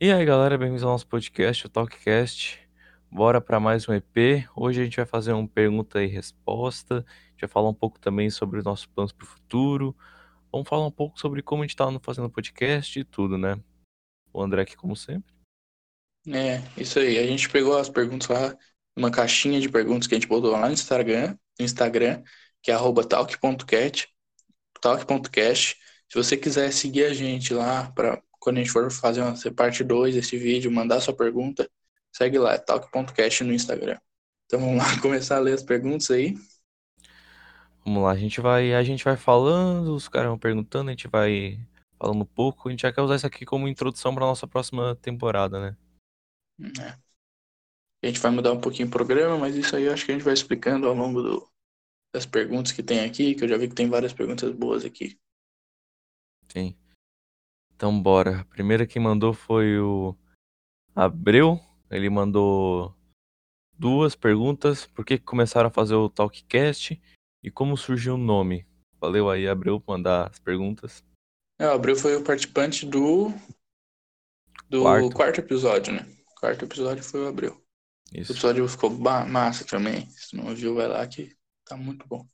E aí, galera, bem-vindos ao nosso podcast, o Talkcast. Bora para mais um EP. Hoje a gente vai fazer uma pergunta e resposta. A gente vai falar um pouco também sobre os nossos planos para o futuro. Vamos falar um pouco sobre como a gente está fazendo podcast e tudo, né? O André aqui, como sempre. É, isso aí. A gente pegou as perguntas lá, uma caixinha de perguntas que a gente botou lá no Instagram, no Instagram que é talk.cast. Se você quiser seguir a gente lá para quando a gente for fazer uma parte 2 desse vídeo, mandar sua pergunta, segue lá, é talk.cast no Instagram. Então vamos lá começar a ler as perguntas aí. Vamos lá, a gente vai, a gente vai falando, os caras vão perguntando, a gente vai falando um pouco. A gente já quer usar isso aqui como introdução para nossa próxima temporada, né? É. A gente vai mudar um pouquinho o programa, mas isso aí eu acho que a gente vai explicando ao longo do, das perguntas que tem aqui, que eu já vi que tem várias perguntas boas aqui. Sim. Então bora. A primeira que mandou foi o Abreu. Ele mandou duas perguntas. Por que começaram a fazer o Talkcast e como surgiu o nome? Valeu aí, Abreu, por mandar as perguntas. É, o Abreu foi o participante do do quarto, quarto episódio, né? O quarto episódio foi o Abreu. Isso. O episódio ficou massa também. Se não viu, vai lá que tá muito bom.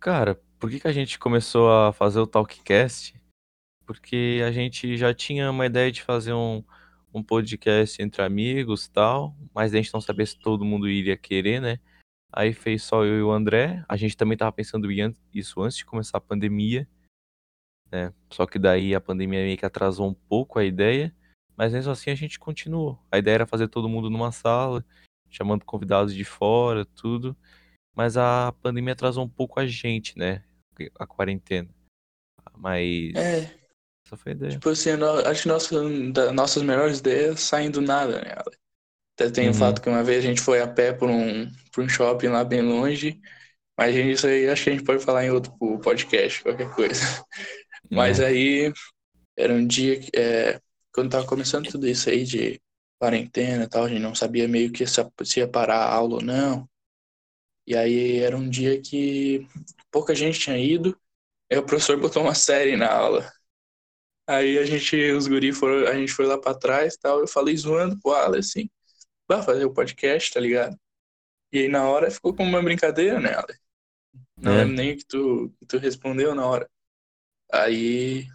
Cara, por que, que a gente começou a fazer o Talkcast? Porque a gente já tinha uma ideia de fazer um, um podcast entre amigos tal, mas a gente não sabia se todo mundo iria querer, né? Aí fez só eu e o André. A gente também tava pensando isso antes de começar a pandemia, né? Só que daí a pandemia meio que atrasou um pouco a ideia, mas mesmo assim a gente continuou. A ideia era fazer todo mundo numa sala, chamando convidados de fora, tudo. Mas a pandemia atrasou um pouco a gente, né? A quarentena. Mas. É. Essa foi ideia. Tipo assim, acho que nossa, nossas melhores ideias saem do nada, né? Até tem uhum. o fato que uma vez a gente foi a pé por um, por um shopping lá bem longe. Mas isso aí acho que a gente pode falar em outro podcast, qualquer coisa. Mas é. aí era um dia que. É, quando tava começando tudo isso aí de quarentena e tal, a gente não sabia meio que se ia parar a aula ou não. E aí era um dia que pouca gente tinha ido, aí o professor botou uma série na aula. Aí a gente, os guri foram, a gente foi lá para trás tal, eu falei zoando pro Ale assim, vai fazer o podcast, tá ligado? E aí na hora ficou como uma brincadeira, né, Ale? Não é. lembro nem que tu, que tu respondeu na hora. Aí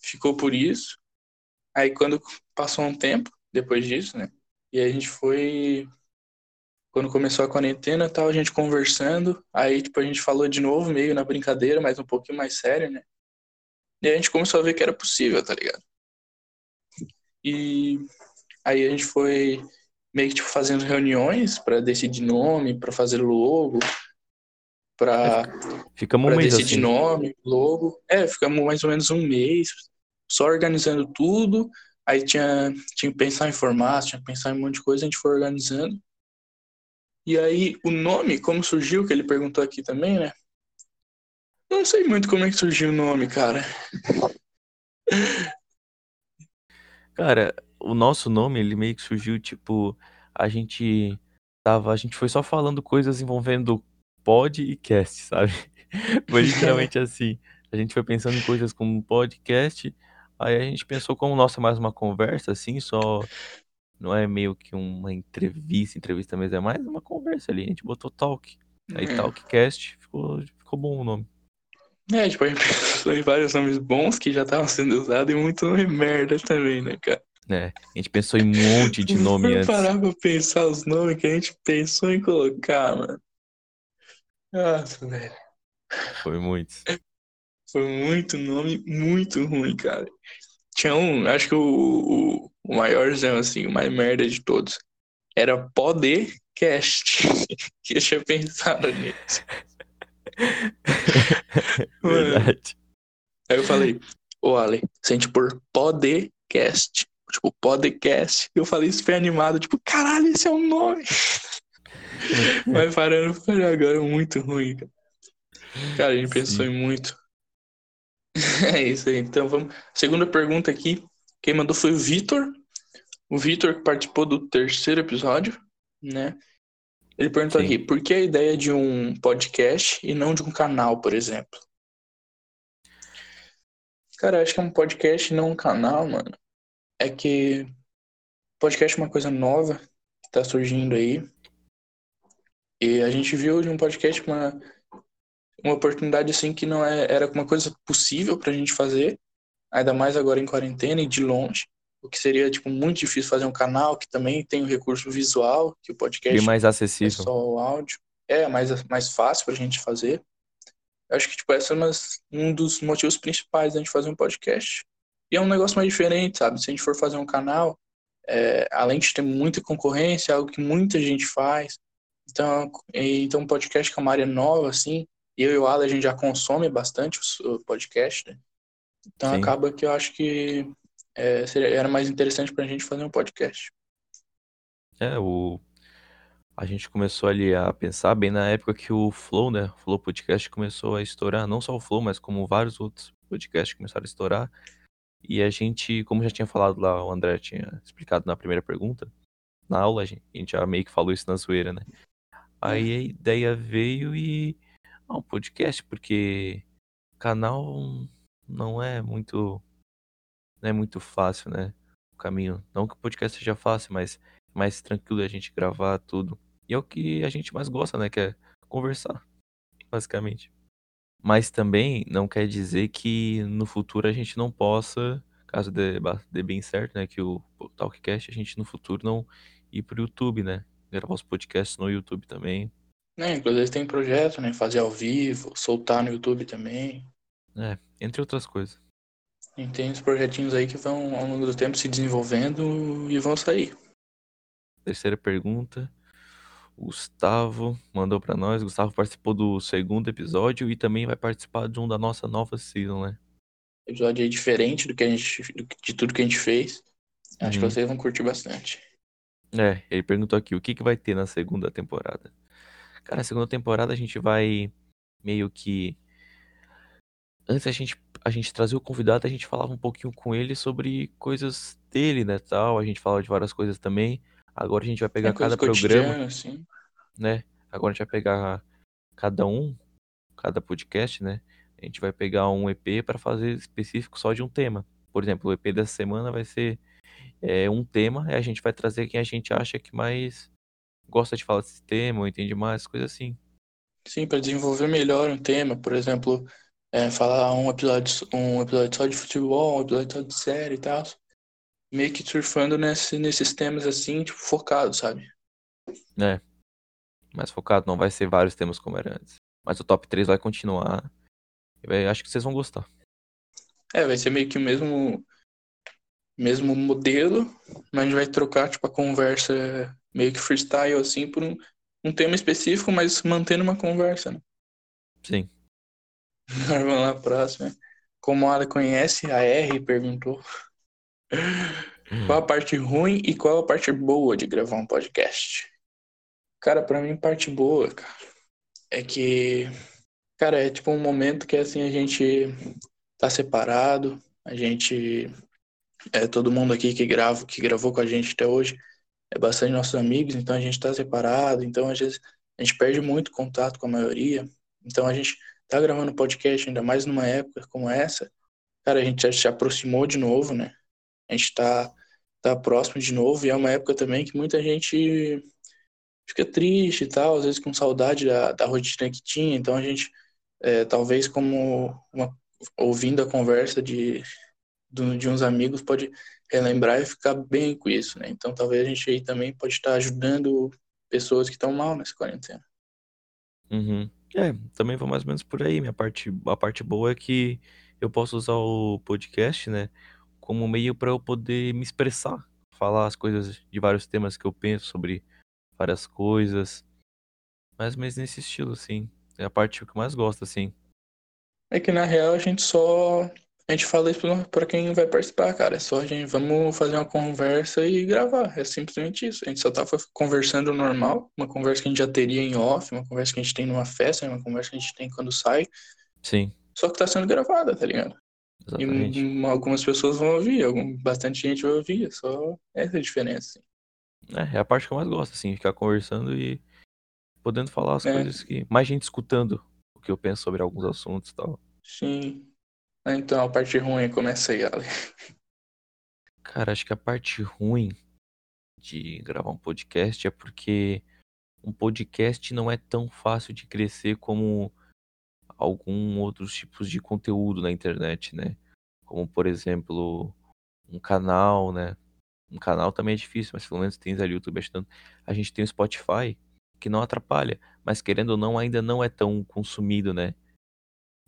ficou por isso. Aí quando passou um tempo, depois disso, né? E a gente foi quando começou a quarentena, tal, a gente conversando, aí tipo a gente falou de novo meio na brincadeira, mas um pouquinho mais sério, né? E a gente começou a ver que era possível, tá ligado? E aí a gente foi meio que tipo fazendo reuniões para decidir nome, para fazer logo, para ficamos um mês decidir assim. nome, logo. É, ficamos mais ou menos um mês só organizando tudo. Aí tinha, tinha que pensar em formato, tinha que pensar em um monte de coisa, a gente foi organizando. E aí, o nome, como surgiu, que ele perguntou aqui também, né? Não sei muito como é que surgiu o nome, cara. Cara, o nosso nome, ele meio que surgiu, tipo, a gente tava, a gente foi só falando coisas envolvendo pod e cast, sabe? Foi literalmente assim. A gente foi pensando em coisas como podcast, aí a gente pensou como, nossa, mais uma conversa, assim, só não é meio que uma entrevista, entrevista mesmo, é mais uma conversa ali. A gente botou talk. Aí é. Talkcast ficou, ficou bom o nome. É, tipo, a gente pensou em vários nomes bons que já estavam sendo usados e muito nome merda também, né, cara? É, a gente pensou em um monte de nome antes. parar pra pensar os nomes que a gente pensou em colocar, mano. Nossa, velho. Foi muito. Foi muito nome, muito ruim, cara. Tinha um, acho que o, o, o maiorzão, assim, o mais merda de todos. Era Podcast. que eu tinha pensado nisso. Verdade. Aí eu falei, ô Ale, se a gente pôr podcast, tipo, podcast, eu falei isso foi animado, tipo, caralho, esse é o nome. Mas parando por agora, muito ruim, cara. Cara, a gente Sim. pensou em muito. É isso aí. Então vamos. Segunda pergunta aqui. Quem mandou foi o Vitor. O Vitor que participou do terceiro episódio, né? Ele perguntou Sim. aqui, por que a ideia de um podcast e não de um canal, por exemplo? Cara, acho que é um podcast e não um canal, mano. é que podcast é uma coisa nova que está surgindo aí. E a gente viu de um podcast uma, uma oportunidade assim que não é, era uma coisa possível para a gente fazer, ainda mais agora em quarentena e de longe. O que seria tipo muito difícil fazer um canal que também tem o recurso visual, que o podcast e mais acessível. é só o áudio. É mais mais fácil para a gente fazer. Acho que tipo esse é um dos motivos principais da gente fazer um podcast. E é um negócio mais diferente, sabe? Se a gente for fazer um canal, é, além de ter muita concorrência, é algo que muita gente faz. Então, então um podcast que é uma área nova, assim, eu e o Ala, a gente já consome bastante o podcast, né? Então Sim. acaba que eu acho que é, seria, era mais interessante pra gente fazer um podcast. É, o... A gente começou ali a pensar bem na época que o Flow, né? O Flow Podcast começou a estourar, não só o Flow, mas como vários outros podcasts começaram a estourar. E a gente, como já tinha falado lá, o André tinha explicado na primeira pergunta, na aula, a gente, a gente já meio que falou isso na zoeira, né? Aí a ideia veio e. Ah, um podcast, porque canal não é muito. Não é muito fácil, né? O caminho. Não que o podcast seja fácil, mas mais tranquilo a gente gravar tudo. E é o que a gente mais gosta, né? Que é conversar, basicamente. Mas também não quer dizer que no futuro a gente não possa, caso dê, dê bem certo, né, que o Talkcast, a gente no futuro não ir pro YouTube, né? Gravar os podcasts no YouTube também. É, inclusive tem projeto, né? Fazer ao vivo, soltar no YouTube também. É, entre outras coisas. E tem uns projetinhos aí que vão, ao longo do tempo, se desenvolvendo e vão sair. Terceira pergunta. Gustavo mandou para nós. Gustavo participou do segundo episódio e também vai participar de um da nossa nova season, né? Episódio aí diferente do que a gente, de tudo que a gente fez. Acho uhum. que vocês vão curtir bastante. É, ele perguntou aqui o que, que vai ter na segunda temporada. Cara, na segunda temporada a gente vai meio que. Antes a gente, a gente trazia o convidado, a gente falava um pouquinho com ele sobre coisas dele, né, tal. A gente falava de várias coisas também. Agora a gente vai pegar é cada programa, assim. né? Agora a gente vai pegar cada um, cada podcast, né? A gente vai pegar um EP para fazer específico só de um tema. Por exemplo, o EP dessa semana vai ser é, um tema e a gente vai trazer quem a gente acha que mais gosta de falar desse tema ou entende mais, coisa assim. Sim, para desenvolver melhor um tema, por exemplo, é, falar um episódio, um episódio só de futebol, um episódio só de série e tal meio que surfando nesse, nesses temas assim, tipo, focado, sabe? É. Mais focado, não vai ser vários temas como era antes. Mas o top 3 vai continuar. Eu acho que vocês vão gostar. É, vai ser meio que o mesmo mesmo modelo, mas a gente vai trocar tipo a conversa meio que freestyle assim por um, um tema específico, mas mantendo uma conversa, né? Sim. Vamos lá, próxima. Como a conhece, a R perguntou. Qual a parte ruim e qual a parte boa de gravar um podcast? Cara, para mim, parte boa, cara, é que, cara, é tipo um momento que assim a gente tá separado, a gente é todo mundo aqui que grava, que gravou com a gente até hoje, é bastante nossos amigos, então a gente tá separado, então às vezes a gente perde muito contato com a maioria. Então a gente tá gravando podcast ainda mais numa época como essa, cara, a gente já se aproximou de novo, né? a gente está tá próximo de novo e é uma época também que muita gente fica triste e tal, às vezes com saudade da, da rotina que tinha, então a gente, é, talvez como uma, ouvindo a conversa de, de uns amigos, pode relembrar e ficar bem com isso, né? Então talvez a gente aí também pode estar ajudando pessoas que estão mal nessa quarentena. Uhum. É, também vou mais ou menos por aí. Minha parte, a parte boa é que eu posso usar o podcast, né? como meio para eu poder me expressar, falar as coisas de vários temas que eu penso sobre várias coisas. Mas, mas nesse estilo, assim. É a parte que eu mais gosto, assim. É que na real a gente só. A gente fala isso pra quem vai participar, cara. É só a gente. Vamos fazer uma conversa e gravar. É simplesmente isso. A gente só tá conversando normal. Uma conversa que a gente já teria em off, uma conversa que a gente tem numa festa, uma conversa que a gente tem quando sai. Sim. Só que tá sendo gravada, tá ligado? Exatamente. E algumas pessoas vão ouvir, algum, bastante gente vai ouvir, é só essa a diferença. Assim. É, é a parte que eu mais gosto, assim, ficar conversando e podendo falar as é. coisas que. Mais gente escutando o que eu penso sobre alguns assuntos e tal. Sim. Então, a parte ruim começa aí, Ale. Cara, acho que a parte ruim de gravar um podcast é porque um podcast não é tão fácil de crescer como algum outros tipos de conteúdo na internet, né? Como, por exemplo, um canal, né? Um canal também é difícil, mas pelo menos tem ali o YouTube ajudando. A gente tem o Spotify, que não atrapalha, mas querendo ou não, ainda não é tão consumido, né?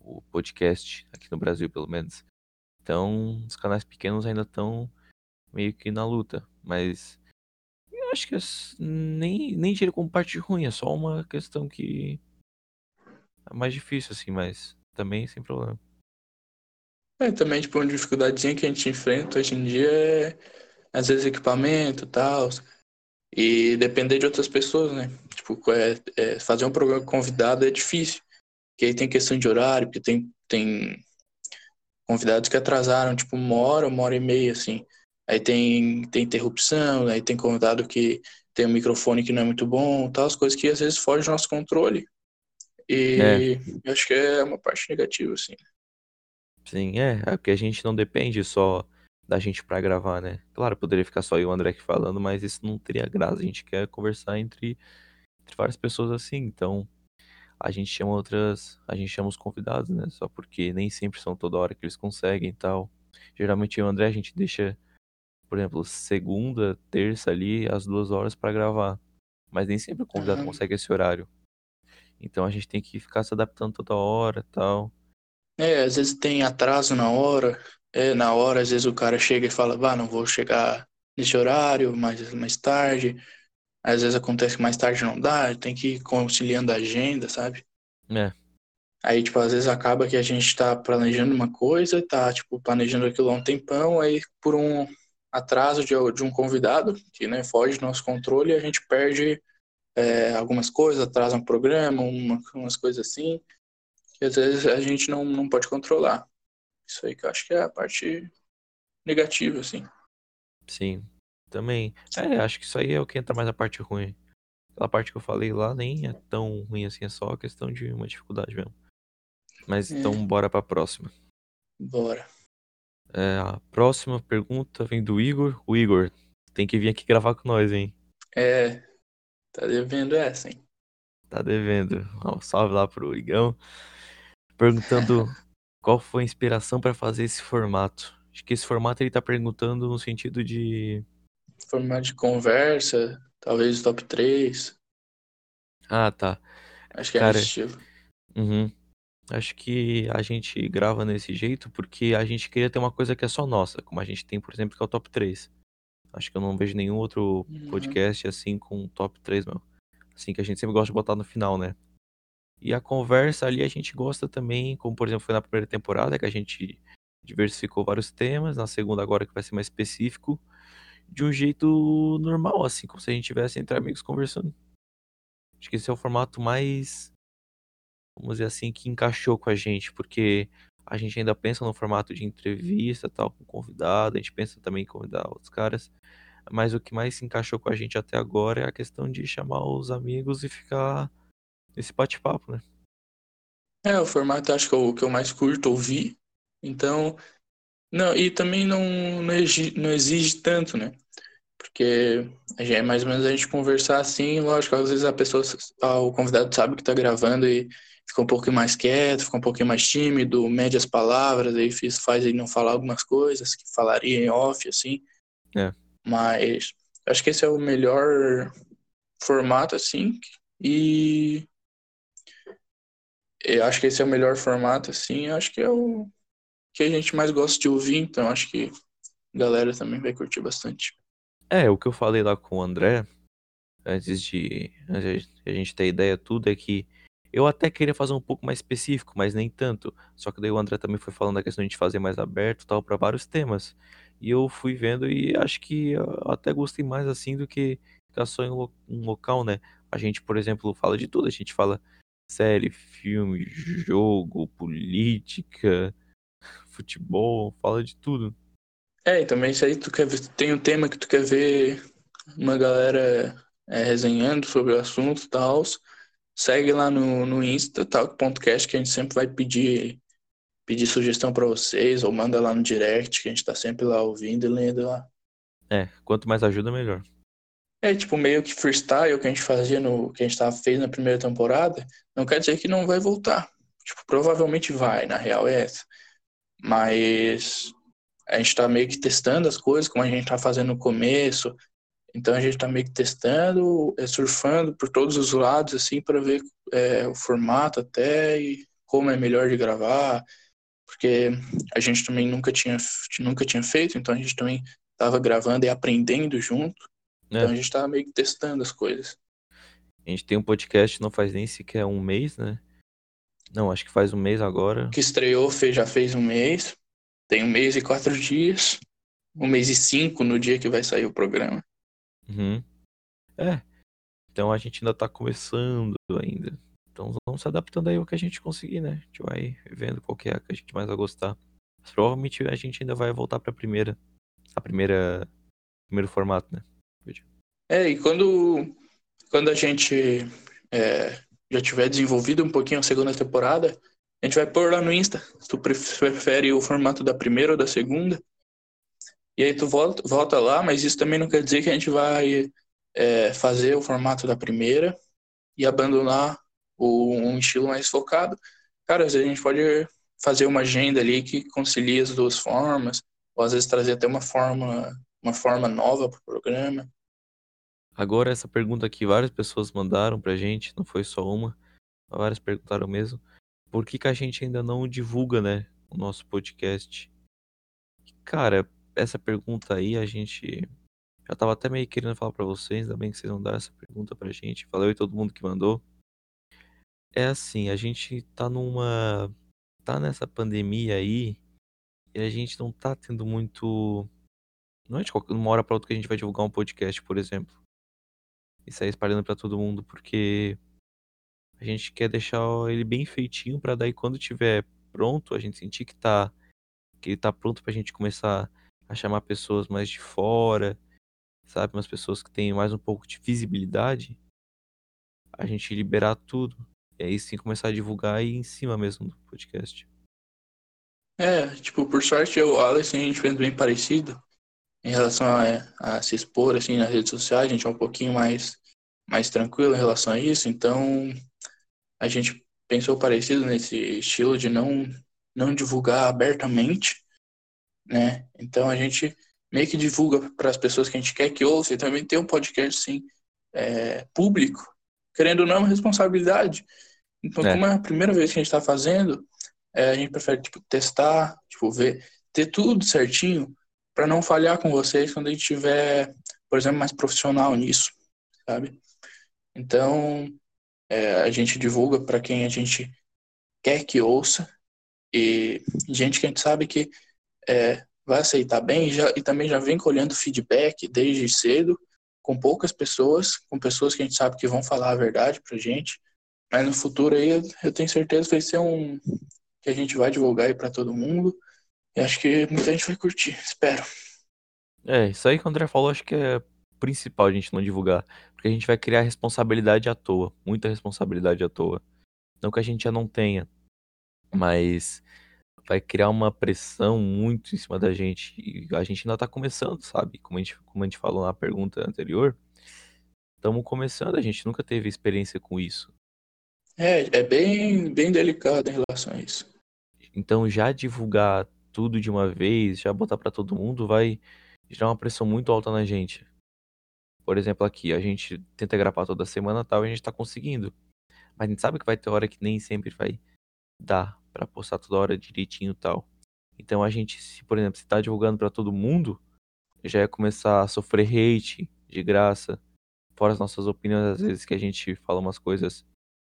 O podcast, aqui no Brasil, pelo menos. Então, os canais pequenos ainda estão meio que na luta, mas eu acho que nem, nem diria como parte ruim, é só uma questão que é mais difícil, assim, mas também sem problema. É, também, tipo, uma dificuldadezinha que a gente enfrenta hoje em dia é, às vezes, equipamento e tal. E depender de outras pessoas, né? Tipo, é, é, fazer um programa convidado é difícil. Porque aí tem questão de horário, porque tem, tem convidados que atrasaram, tipo, uma hora, uma hora e meia, assim. Aí tem, tem interrupção, aí tem convidado que tem um microfone que não é muito bom, tal, as coisas que às vezes fogem do nosso controle. E é. eu acho que é uma parte negativa, assim. Sim, é, é porque a gente não depende só da gente para gravar, né? Claro, poderia ficar só eu e o André aqui falando, mas isso não teria graça. A gente quer conversar entre, entre várias pessoas assim, então a gente chama outras, a gente chama os convidados, né? Só porque nem sempre são toda hora que eles conseguem e tal. Geralmente eu e o André a gente deixa por exemplo, segunda, terça ali, às duas horas para gravar. Mas nem sempre o convidado uhum. consegue esse horário. Então a gente tem que ficar se adaptando toda hora tal. É, às vezes tem atraso na hora. É, na hora, às vezes o cara chega e fala, vá, não vou chegar nesse horário, mais, mais tarde. Às vezes acontece que mais tarde não dá, tem que ir conciliando a agenda, sabe? É. Aí, tipo, às vezes acaba que a gente tá planejando uma coisa, tá, tipo, planejando aquilo há um tempão, aí por um, atraso de, de um convidado, que né, foge do nosso controle, a gente perde é, algumas coisas, atrasa um programa, uma, umas coisas assim, que às vezes a gente não, não pode controlar. Isso aí que eu acho que é a parte negativa, assim. Sim, também. É, acho que isso aí é o que entra mais a parte ruim. Aquela parte que eu falei lá nem é tão ruim assim, é só questão de uma dificuldade mesmo. Mas é. então bora pra próxima. Bora. É, a próxima pergunta vem do Igor. O Igor tem que vir aqui gravar com nós, hein? É, tá devendo essa, hein? Tá devendo. Um salve lá pro Igão. Perguntando qual foi a inspiração para fazer esse formato. Acho que esse formato ele tá perguntando no sentido de. Formato de conversa, talvez top 3. Ah, tá. Acho que é Cara, é estilo. Uhum. Acho que a gente grava nesse jeito porque a gente queria ter uma coisa que é só nossa, como a gente tem, por exemplo, que é o top 3. Acho que eu não vejo nenhum outro uhum. podcast assim com top 3, não. Assim, que a gente sempre gosta de botar no final, né? E a conversa ali a gente gosta também, como por exemplo foi na primeira temporada, que a gente diversificou vários temas, na segunda agora que vai ser mais específico, de um jeito normal, assim, como se a gente tivesse entre amigos conversando. Acho que esse é o formato mais vamos dizer assim, que encaixou com a gente, porque a gente ainda pensa no formato de entrevista, tal, com convidado, a gente pensa também em convidar outros caras, mas o que mais se encaixou com a gente até agora é a questão de chamar os amigos e ficar nesse bate-papo, né? É, o formato acho que é o que eu mais curto ouvir, então, não, e também não, não, exige, não exige tanto, né? Porque é mais ou menos a gente conversar assim, lógico, às vezes a pessoa, o convidado sabe que tá gravando e fica um pouquinho mais quieto, fica um pouquinho mais tímido, mede as palavras, aí faz ele não falar algumas coisas que falaria em off, assim. É. Mas acho que esse é o melhor formato, assim, e eu acho que esse é o melhor formato, assim, acho que é o que a gente mais gosta de ouvir, então acho que a galera também vai curtir bastante. É, o que eu falei lá com o André, antes de, antes de a gente ter ideia tudo, é que eu até queria fazer um pouco mais específico, mas nem tanto. Só que daí o André também foi falando da questão de fazer mais aberto tal para vários temas. E eu fui vendo e acho que eu até gostei mais assim do que ficar só em um local, né? A gente, por exemplo, fala de tudo. A gente fala série, filme, jogo, política, futebol, fala de tudo. É, e também isso aí tu quer ver, tem um tema que tu quer ver uma galera é, resenhando sobre o assunto e tal Segue lá no, no Insta, talk.cast, que a gente sempre vai pedir, pedir sugestão para vocês, ou manda lá no direct, que a gente está sempre lá ouvindo e lendo lá. É, quanto mais ajuda, melhor. É, tipo, meio que freestyle que a gente fazia no. que a gente tava, fez na primeira temporada, não quer dizer que não vai voltar. Tipo, provavelmente vai, na real é essa. Mas a gente tá meio que testando as coisas, como a gente tá fazendo no começo. Então a gente tá meio que testando, é, surfando por todos os lados, assim, para ver é, o formato até e como é melhor de gravar. Porque a gente também nunca tinha, nunca tinha feito, então a gente também tava gravando e aprendendo junto. É. Então a gente tá meio que testando as coisas. A gente tem um podcast, não faz nem sequer um mês, né? Não, acho que faz um mês agora. Que estreou, fez, já fez um mês. Tem um mês e quatro dias. Um mês e cinco no dia que vai sair o programa. Uhum. É. Então a gente ainda tá começando ainda. Então vamos se adaptando aí ao que a gente conseguir, né? A gente vai vendo qual que é a que a gente mais vai gostar. Mas provavelmente a gente ainda vai voltar pra primeira. A primeira. Primeiro formato, né? É, e quando, quando a gente é, já tiver desenvolvido um pouquinho a segunda temporada, a gente vai pôr lá no Insta se tu prefere o formato da primeira ou da segunda. E aí tu volta, volta lá, mas isso também não quer dizer que a gente vai é, fazer o formato da primeira e abandonar o, um estilo mais focado. Cara, às vezes a gente pode fazer uma agenda ali que concilie as duas formas, ou às vezes trazer até uma forma, uma forma nova para o programa. Agora, essa pergunta que várias pessoas mandaram pra gente, não foi só uma, várias perguntaram mesmo, por que, que a gente ainda não divulga, né, o nosso podcast? Cara, essa pergunta aí a gente já tava até meio querendo falar para vocês, ainda bem que vocês não deram essa pergunta pra gente. Valeu e todo mundo que mandou. É assim, a gente tá numa tá nessa pandemia aí e a gente não tá tendo muito não é de uma hora para outra que a gente vai divulgar um podcast, por exemplo e sair espalhando para todo mundo, porque a gente quer deixar ele bem feitinho para daí quando tiver pronto, a gente sentir que tá que ele tá pronto pra gente começar a chamar pessoas mais de fora, sabe, umas pessoas que têm mais um pouco de visibilidade, a gente liberar tudo. E aí sim começar a divulgar aí em cima mesmo do podcast. É, tipo, por sorte eu, Alex, a gente fez bem parecido em relação a, a, se expor assim nas redes sociais, a gente é um pouquinho mais mais tranquilo em relação a isso, então a gente pensou parecido nesse estilo de não não divulgar abertamente, né? Então a gente meio que divulga para as pessoas que a gente quer que ouça e também tem um podcast assim é, público, querendo ou não é uma responsabilidade. Então, é. como é a primeira vez que a gente está fazendo, é, a gente prefere tipo testar, tipo ver, ter tudo certinho para não falhar com vocês quando a gente tiver, por exemplo, mais profissional nisso, sabe? Então, é, a gente divulga para quem a gente quer que ouça e gente que a gente sabe que é, vai aceitar bem e, já, e também já vem colhendo feedback desde cedo com poucas pessoas, com pessoas que a gente sabe que vão falar a verdade pra gente. Mas no futuro aí eu, eu tenho certeza que vai ser um que a gente vai divulgar aí para todo mundo e acho que muita gente vai curtir, espero. É, isso aí que o André falou, acho que é principal a gente não divulgar. Porque a gente vai criar responsabilidade à toa. Muita responsabilidade à toa. Não que a gente já não tenha. Mas vai criar uma pressão muito em cima da gente. E a gente ainda tá começando, sabe? Como a gente, como a gente falou na pergunta anterior. Estamos começando, a gente nunca teve experiência com isso. É, é bem, bem delicado em relação a isso. Então já divulgar tudo de uma vez, já botar para todo mundo, vai gerar uma pressão muito alta na gente. Por exemplo, aqui, a gente tenta gravar toda semana tal e a gente tá conseguindo. Mas a gente sabe que vai ter hora que nem sempre vai dar para postar toda hora direitinho tal. Então a gente, se por exemplo, se tá divulgando para todo mundo, já ia começar a sofrer hate de graça. Fora as nossas opiniões, às vezes que a gente fala umas coisas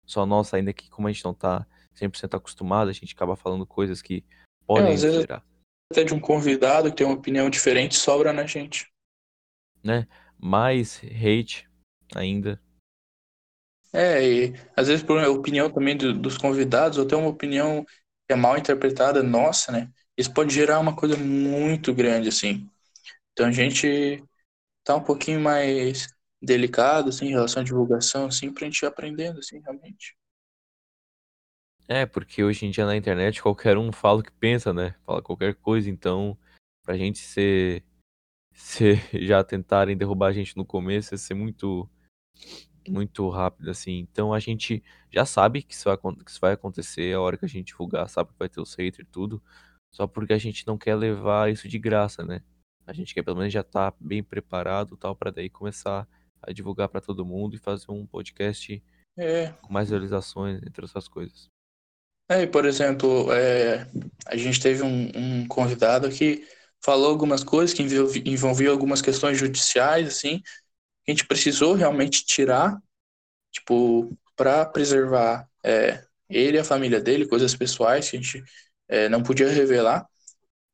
só nossa, ainda que como a gente não tá 100% acostumado, a gente acaba falando coisas que podem é, até de um convidado que tem uma opinião diferente sobra na gente. Né? Mais hate ainda. É, e às vezes por opinião também do, dos convidados, ou até uma opinião que é mal interpretada nossa, né? Isso pode gerar uma coisa muito grande, assim. Então a gente tá um pouquinho mais delicado, assim, em relação à divulgação, assim, pra gente ir aprendendo, assim, realmente. É, porque hoje em dia na internet qualquer um fala o que pensa, né? Fala qualquer coisa, então pra gente ser se já tentarem derrubar a gente no começo, ia ser muito muito rápido, assim. Então a gente já sabe que isso vai, que isso vai acontecer a hora que a gente divulgar, sabe que vai ter os haters e tudo. Só porque a gente não quer levar isso de graça, né? A gente quer pelo menos já estar tá bem preparado tal para daí começar a divulgar para todo mundo e fazer um podcast é. com mais realizações, entre outras coisas. É, por exemplo, é, a gente teve um, um, convidado que falou algumas coisas que envolviam algumas questões judiciais, assim, que a gente precisou realmente tirar, tipo, para preservar é, ele e a família dele, coisas pessoais que a gente é, não podia revelar.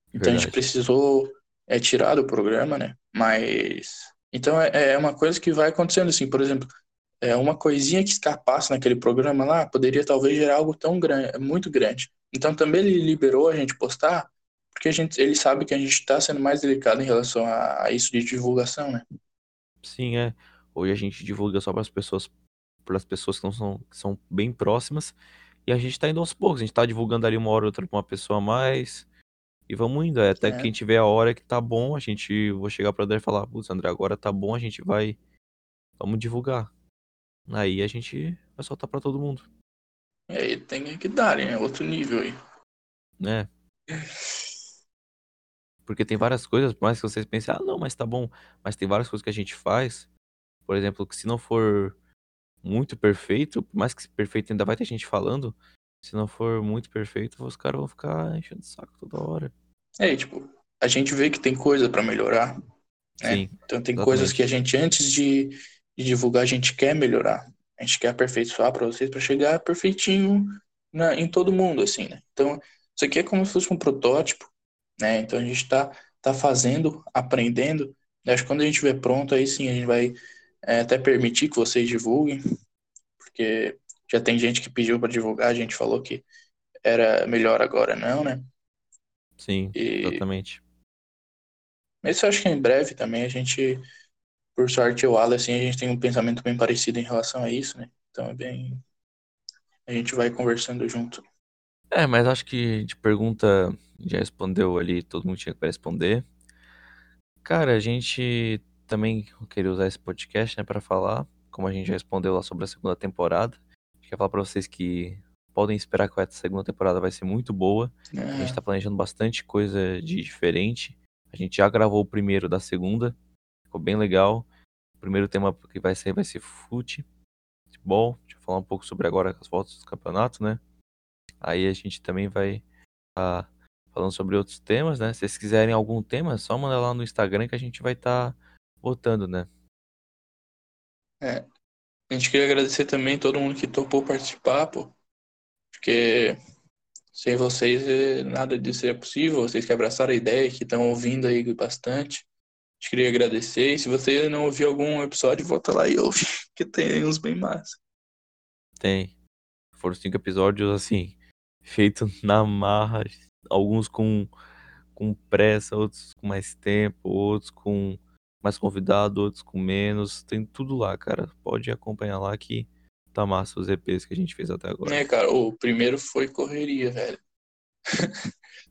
Então Verdade. a gente precisou é, tirar do programa, né? Mas. Então é, é uma coisa que vai acontecendo, assim, por exemplo, é uma coisinha que escapasse naquele programa lá poderia talvez gerar algo tão grande, muito grande. Então também ele liberou a gente postar, porque a gente, ele sabe que a gente está sendo mais delicado em relação a, a, isso de divulgação, né? Sim, é. Hoje a gente divulga só para as pessoas, para as pessoas que, não são, que são bem próximas, e a gente está indo aos poucos. A gente está divulgando ali uma hora ou outra para uma pessoa a mais, e vamos indo. É, até é. que a gente vê a hora que tá bom, a gente vou chegar para André e falar, putz, André, agora tá bom, a gente vai, vamos divulgar. Aí a gente vai soltar para todo mundo. E aí tem que dar, né? Outro nível aí. Né? Porque tem várias coisas, por mais que vocês pensem, ah, não, mas tá bom. Mas tem várias coisas que a gente faz, por exemplo, que se não for muito perfeito, por mais que perfeito ainda vai ter gente falando, se não for muito perfeito, os caras vão ficar enchendo o saco toda hora. É, tipo, a gente vê que tem coisa para melhorar. Né? Sim, então tem exatamente. coisas que a gente, antes de, de divulgar, a gente quer melhorar. A gente quer aperfeiçoar para vocês para chegar perfeitinho na, em todo mundo, assim, né? Então, isso aqui é como se fosse um protótipo, né? Então a gente está tá fazendo, aprendendo. Eu acho que quando a gente estiver pronto, aí sim a gente vai é, até permitir que vocês divulguem, porque já tem gente que pediu para divulgar, a gente falou que era melhor agora não, né? Sim, e... exatamente. Mas eu acho que em breve também a gente por sorte, o Alan, assim, a gente tem um pensamento bem parecido em relação a isso, né? Então é bem. A gente vai conversando junto. É, mas acho que de pergunta já respondeu ali, todo mundo tinha que responder. Cara, a gente também queria usar esse podcast, né, para falar, como a gente já respondeu lá sobre a segunda temporada. Quer falar para vocês que podem esperar que a segunda temporada vai ser muito boa. É. A gente tá planejando bastante coisa de diferente. A gente já gravou o primeiro da segunda, Ficou bem legal. O primeiro tema que vai ser vai ser fute, futebol. Deixa eu falar um pouco sobre agora as voltas do campeonato, né? Aí a gente também vai estar tá falando sobre outros temas, né? Se vocês quiserem algum tema, é só mandar lá no Instagram que a gente vai estar tá votando, né? É. A gente queria agradecer também todo mundo que topou participar, pô. Porque sem vocês eh, nada disso seria possível. Vocês que abraçaram a ideia, que estão ouvindo aí bastante gente queria agradecer. E se você não ouviu algum episódio, volta lá e ouve, que tem uns bem massa. Tem. Foram cinco episódios, assim, feitos na marra. Alguns com, com pressa, outros com mais tempo, outros com mais convidado, outros com menos. Tem tudo lá, cara. Pode acompanhar lá que tá massa os EPs que a gente fez até agora. É, cara, o primeiro foi correria, velho.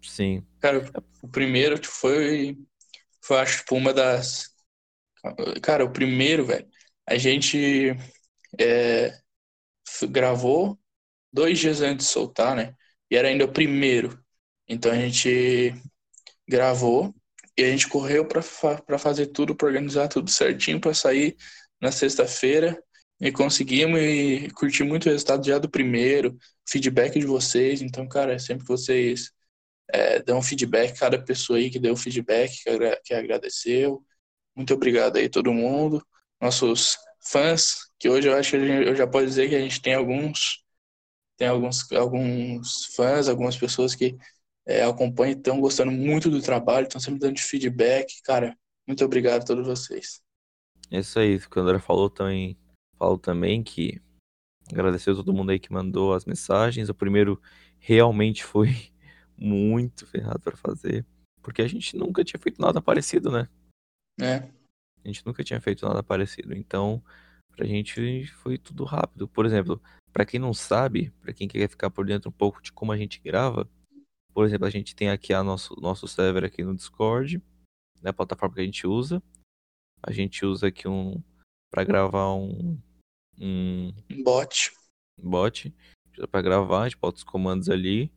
Sim. Cara, o primeiro foi foi, acho, tipo, uma das. Cara, o primeiro, velho, a gente é, gravou dois dias antes de soltar, né? E era ainda o primeiro. Então a gente gravou e a gente correu para fa fazer tudo, para organizar tudo certinho para sair na sexta-feira. E conseguimos e curti muito o resultado já do primeiro, feedback de vocês. Então, cara, sempre que vocês é, um feedback, cada pessoa aí que deu feedback, que, agra que agradeceu. Muito obrigado aí todo mundo. Nossos fãs, que hoje eu acho que gente, eu já posso dizer que a gente tem alguns tem alguns, alguns fãs, algumas pessoas que é, acompanham e estão gostando muito do trabalho, estão sempre dando feedback. Cara, muito obrigado a todos vocês. É isso aí, o que o André falou também, falou também que agradeceu todo mundo aí que mandou as mensagens. O primeiro realmente foi muito ferrado para fazer. Porque a gente nunca tinha feito nada parecido, né? É. A gente nunca tinha feito nada parecido. Então, pra gente foi tudo rápido. Por exemplo, para quem não sabe, para quem quer ficar por dentro um pouco de como a gente grava, por exemplo, a gente tem aqui a nosso, nosso server aqui no Discord. é a plataforma que a gente usa. A gente usa aqui um para gravar um um bot. Bot para gravar, a gente bota os comandos ali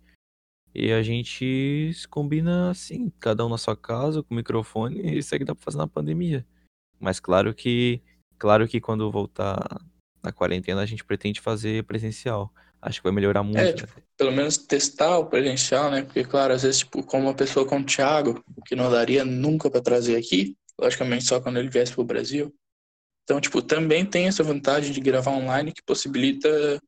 e a gente se combina assim, cada um na sua casa com o microfone e isso aí que dá para fazer na pandemia. Mas claro que claro que quando voltar na quarentena a gente pretende fazer presencial. Acho que vai melhorar muito. É, tipo, pelo menos testar o presencial, né? Porque, claro, às vezes, tipo, como uma pessoa como o Thiago, que não daria nunca para trazer aqui, logicamente só quando ele viesse pro Brasil. Então, tipo, também tem essa vantagem de gravar online que possibilita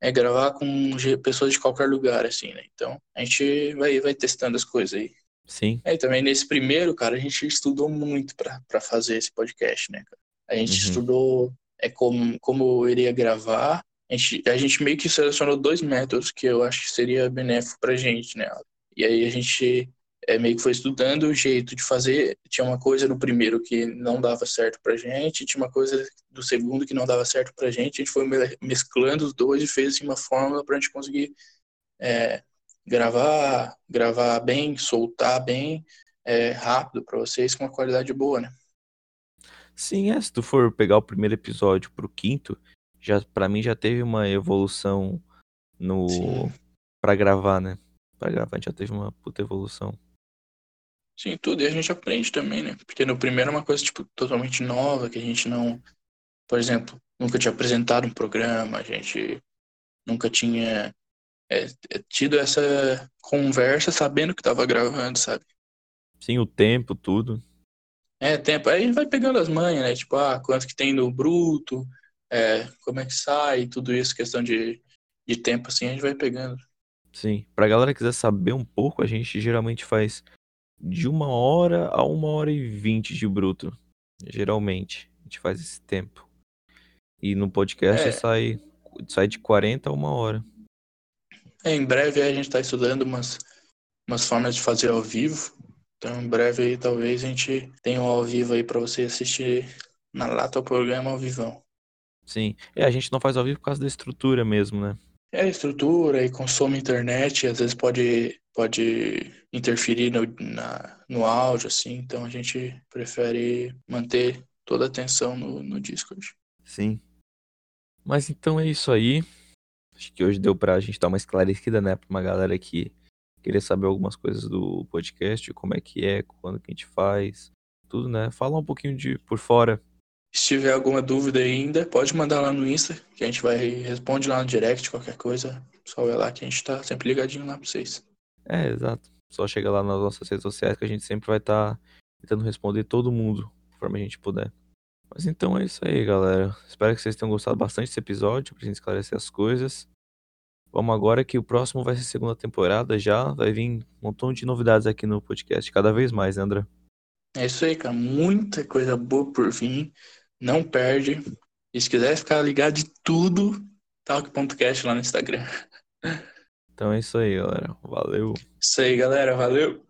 é, gravar com pessoas de qualquer lugar, assim, né? Então, a gente vai, vai testando as coisas aí. Sim. É, e também nesse primeiro, cara, a gente estudou muito para fazer esse podcast, né, cara? A gente uhum. estudou é, como, como eu iria gravar, a gente, a gente meio que selecionou dois métodos que eu acho que seria benéfico pra gente, né? E aí a gente é, meio que foi estudando o jeito de fazer. Tinha uma coisa no primeiro que não dava certo pra gente, tinha uma coisa do segundo que não dava certo pra gente. A gente foi mesclando os dois e fez assim, uma fórmula pra gente conseguir é, gravar, gravar bem, soltar bem, é, rápido para vocês com uma qualidade boa, né? Sim, é, se tu for pegar o primeiro episódio pro quinto, já para mim já teve uma evolução no para gravar, né? Para gravar já teve uma puta evolução. Sim, tudo. E a gente aprende também, né? Porque no primeiro é uma coisa, tipo, totalmente nova, que a gente não, por exemplo, nunca tinha apresentado um programa, a gente nunca tinha é, é tido essa conversa sabendo que tava gravando, sabe? Sim, o tempo, tudo. É, tempo. Aí vai pegando as manhas, né? Tipo, ah, quanto que tem no bruto, é, como é que sai, tudo isso, questão de, de tempo, assim, a gente vai pegando. Sim, pra galera que quiser saber um pouco, a gente geralmente faz de uma hora a uma hora e vinte de bruto. Geralmente, a gente faz esse tempo. E no podcast é. sai, sai de 40 a uma hora. É, em breve a gente está estudando umas, umas formas de fazer ao vivo. Então, em breve aí, talvez a gente tenha um ao vivo aí para você assistir na lata o programa ao vivão. Sim. É, a gente não faz ao vivo por causa da estrutura mesmo, né? É, a estrutura e consome internet, às vezes pode, pode interferir no, na, no áudio, assim, então a gente prefere manter toda a atenção no, no Discord. Sim. Mas então é isso aí. Acho que hoje deu pra gente dar uma esclarecida, né, pra uma galera que queria saber algumas coisas do podcast, como é que é, quando que a gente faz, tudo, né? Fala um pouquinho de por fora se tiver alguma dúvida ainda, pode mandar lá no Insta, que a gente vai responde lá no direct, qualquer coisa. Só vai lá que a gente tá sempre ligadinho lá pra vocês. É, exato. Só chega lá nas nossas redes sociais que a gente sempre vai estar tá tentando responder todo mundo, conforme a gente puder. Mas então é isso aí, galera. Espero que vocês tenham gostado bastante desse episódio, pra gente esclarecer as coisas. Vamos agora que o próximo vai ser segunda temporada já. Vai vir um montão de novidades aqui no podcast, cada vez mais, né, André? É isso aí, cara. Muita coisa boa por vir. Não perde. E se quiser ficar ligado de tudo, talk.cast lá no Instagram. Então é isso aí, galera. Valeu. Isso aí, galera. Valeu.